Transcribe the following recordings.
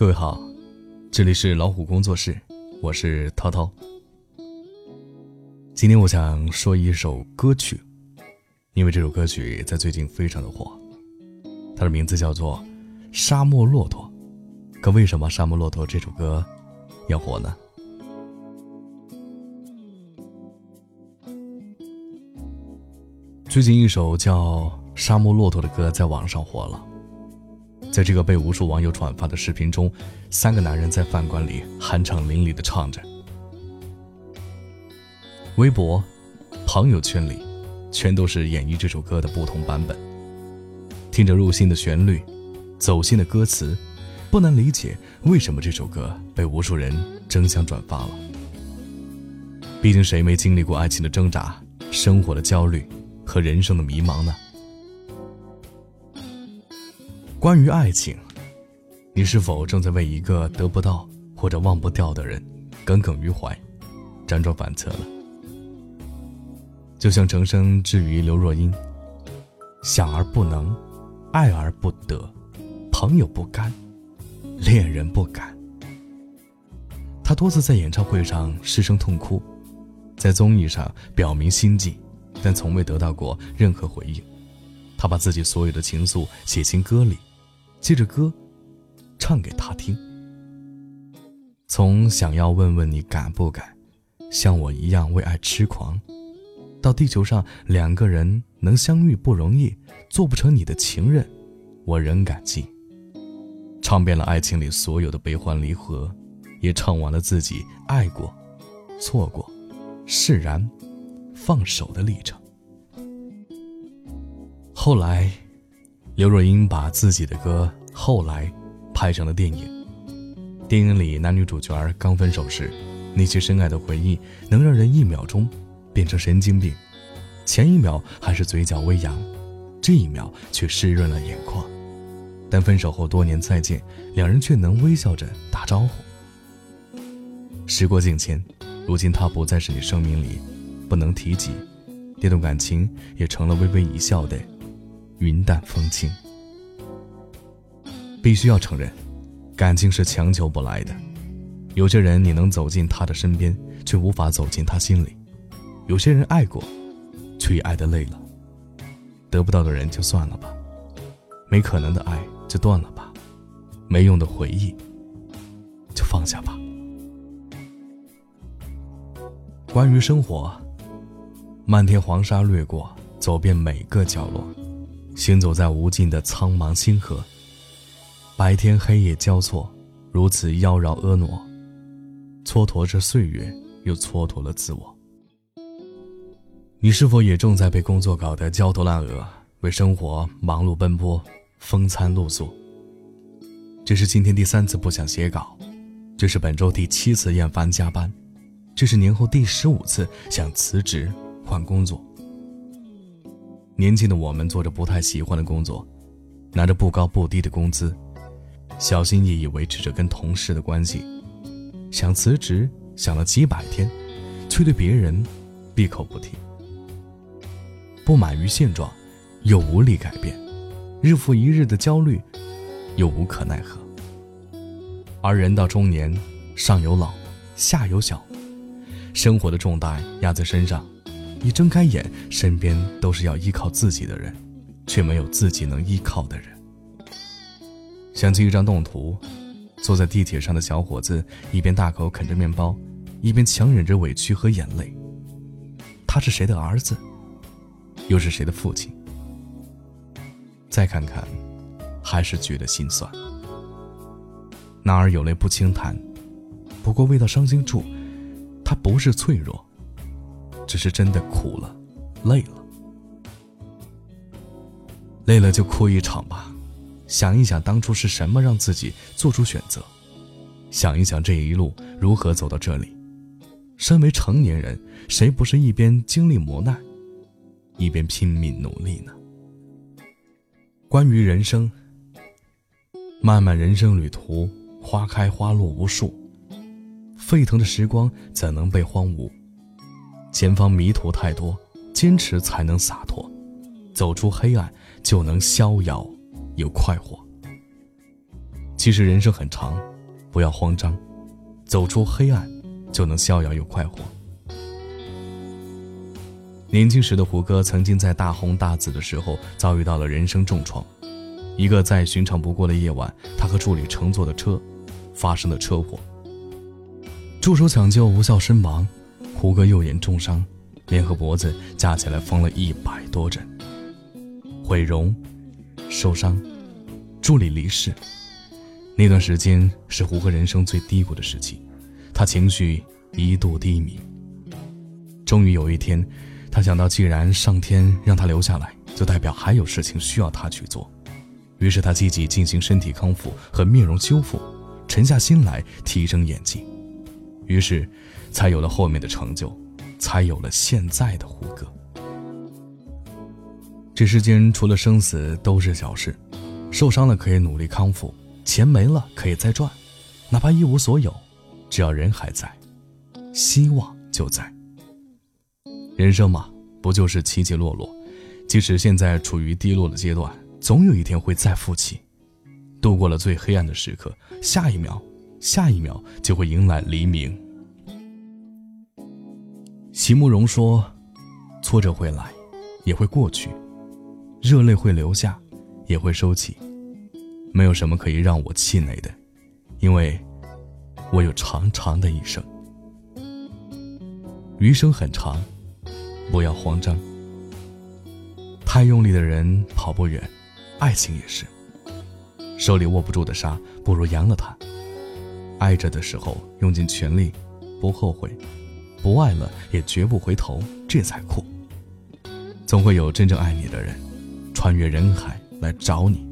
各位好，这里是老虎工作室，我是涛涛。今天我想说一首歌曲，因为这首歌曲在最近非常的火，它的名字叫做《沙漠骆驼》。可为什么《沙漠骆驼》这首歌要火呢？最近一首叫《沙漠骆驼》的歌在网上火了。在这个被无数网友转发的视频中，三个男人在饭馆里酣畅淋漓地唱着。微博、朋友圈里，全都是演绎这首歌的不同版本。听着入心的旋律，走心的歌词，不难理解为什么这首歌被无数人争相转发了。毕竟谁没经历过爱情的挣扎、生活的焦虑和人生的迷茫呢？关于爱情，你是否正在为一个得不到或者忘不掉的人耿耿于怀、辗转反侧了？就像程生之于刘若英，想而不能，爱而不得，朋友不甘，恋人不敢。他多次在演唱会上失声痛哭，在综艺上表明心迹，但从未得到过任何回应。他把自己所有的情愫写进歌里。借着歌，唱给他听。从想要问问你敢不敢，像我一样为爱痴狂，到地球上两个人能相遇不容易，做不成你的情人，我仍感激。唱遍了爱情里所有的悲欢离合，也唱完了自己爱过、错过、释然、放手的历程。后来。刘若英把自己的歌《后来》拍成了电影。电影里男女主角刚分手时，那些深爱的回忆能让人一秒钟变成神经病。前一秒还是嘴角微扬，这一秒却湿润了眼眶。但分手后多年再见，两人却能微笑着打招呼。时过境迁，如今他不再是你生命里不能提及，这段感情也成了微微一笑的。云淡风轻，必须要承认，感情是强求不来的。有些人你能走进他的身边，却无法走进他心里；有些人爱过，却也爱得累了。得不到的人就算了吧，没可能的爱就断了吧，没用的回忆就放下吧。关于生活，漫天黄沙掠过，走遍每个角落。行走在无尽的苍茫星河，白天黑夜交错，如此妖娆婀娜，蹉跎着岁月，又蹉跎了自我。你是否也正在被工作搞得焦头烂额，为生活忙碌奔波，风餐露宿？这是今天第三次不想写稿，这是本周第七次厌烦加班，这是年后第十五次想辞职换工作。年轻的我们做着不太喜欢的工作，拿着不高不低的工资，小心翼翼维持着跟同事的关系。想辞职，想了几百天，却对别人闭口不提。不满于现状，又无力改变，日复一日的焦虑，又无可奈何。而人到中年，上有老，下有小，生活的重担压在身上。一睁开眼，身边都是要依靠自己的人，却没有自己能依靠的人。想起一张动图，坐在地铁上的小伙子一边大口啃着面包，一边强忍着委屈和眼泪。他是谁的儿子？又是谁的父亲？再看看，还是觉得心酸。男儿有泪不轻弹，不过未到伤心处，他不是脆弱。只是真的苦了，累了，累了就哭一场吧。想一想当初是什么让自己做出选择，想一想这一路如何走到这里。身为成年人，谁不是一边经历磨难，一边拼命努力呢？关于人生，漫漫人生旅途，花开花落无数，沸腾的时光怎能被荒芜？前方迷途太多，坚持才能洒脱，走出黑暗就能逍遥又快活。其实人生很长，不要慌张，走出黑暗，就能逍遥又快活。年轻时的胡歌曾经在大红大紫的时候遭遇到了人生重创。一个再寻常不过的夜晚，他和助理乘坐的车发生了车祸。助手抢救无效身亡，胡歌右眼重伤，脸和脖子加起来缝了一百多针。毁容、受伤、助理离世。那段时间是胡歌人生最低谷的时期，他情绪一度低迷。终于有一天，他想到，既然上天让他留下来，就代表还有事情需要他去做。于是他积极进行身体康复和面容修复，沉下心来提升演技。于是，才有了后面的成就，才有了现在的胡歌。这世间除了生死都是小事，受伤了可以努力康复。钱没了可以再赚，哪怕一无所有，只要人还在，希望就在。人生嘛，不就是起起落落？即使现在处于低落的阶段，总有一天会再复起。度过了最黑暗的时刻，下一秒，下一秒就会迎来黎明。席慕容说：“挫折会来，也会过去；热泪会流下，也会收起。”没有什么可以让我气馁的，因为我有长长的一生。余生很长，不要慌张。太用力的人跑不远，爱情也是。手里握不住的沙，不如扬了它。爱着的时候用尽全力，不后悔；不爱了也绝不回头，这才酷。总会有真正爱你的人，穿越人海来找你。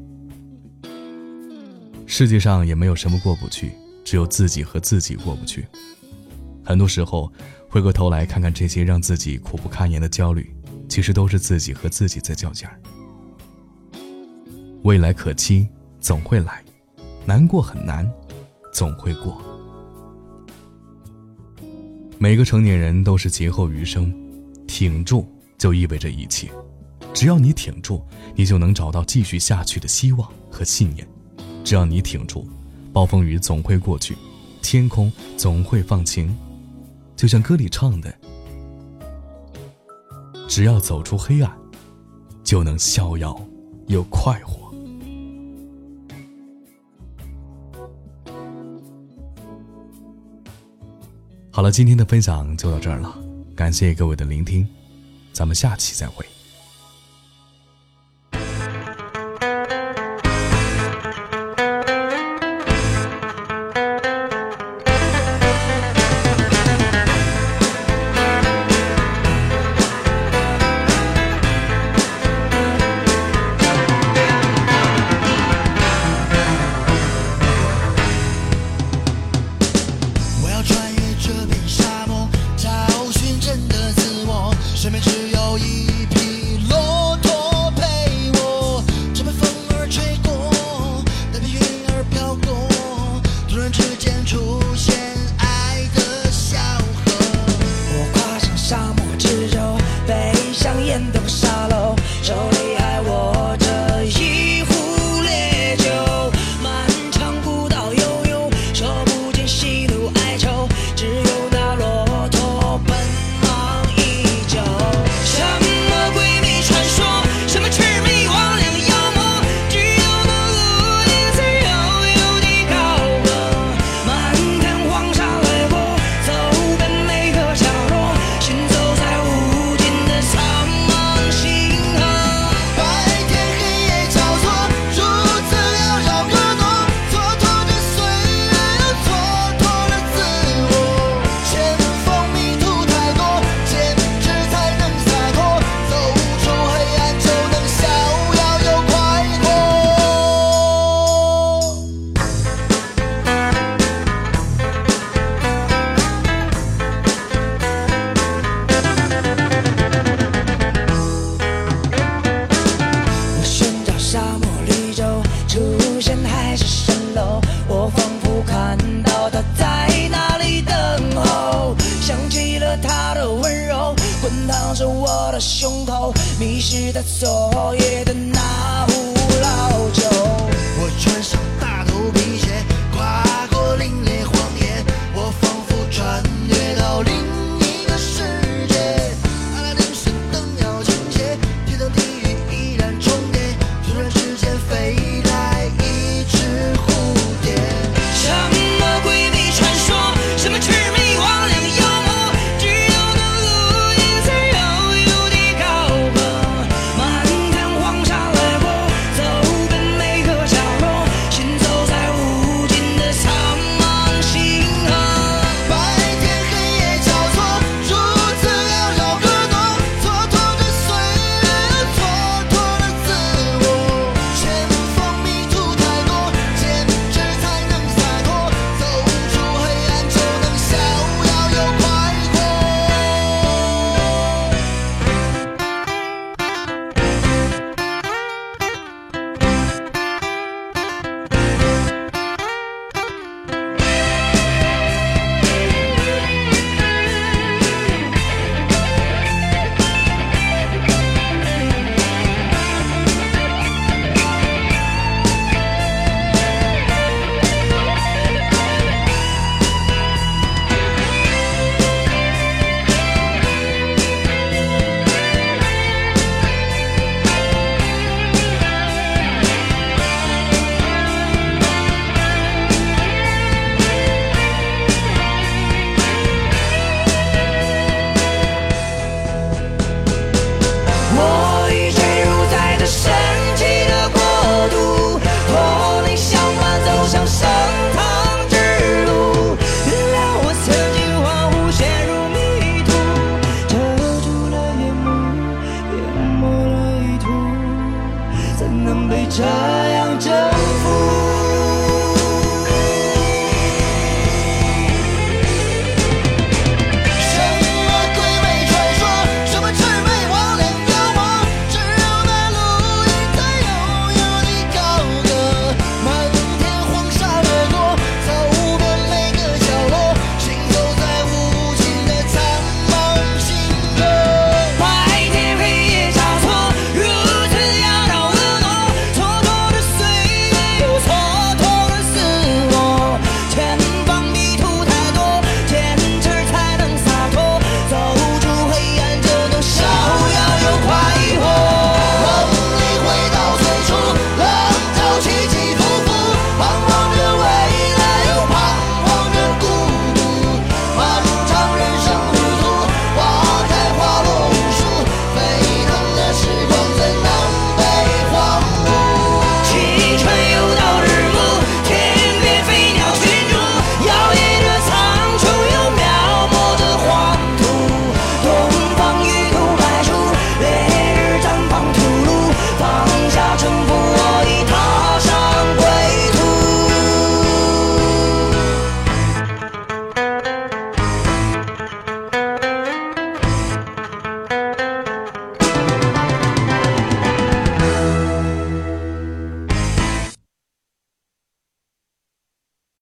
世界上也没有什么过不去，只有自己和自己过不去。很多时候，回过头来看看这些让自己苦不堪言的焦虑，其实都是自己和自己在较劲儿。未来可期，总会来；难过很难，总会过。每个成年人都是劫后余生，挺住就意味着一切。只要你挺住，你就能找到继续下去的希望和信念。只要你挺住，暴风雨总会过去，天空总会放晴。就像歌里唱的：“只要走出黑暗，就能逍遥又快活。”好了，今天的分享就到这儿了，感谢各位的聆听，咱们下期再会。前还是蜃楼，我仿佛看到他在那里等候，想起了他的温柔，滚烫着我的胸口，迷失在昨夜的那壶老酒。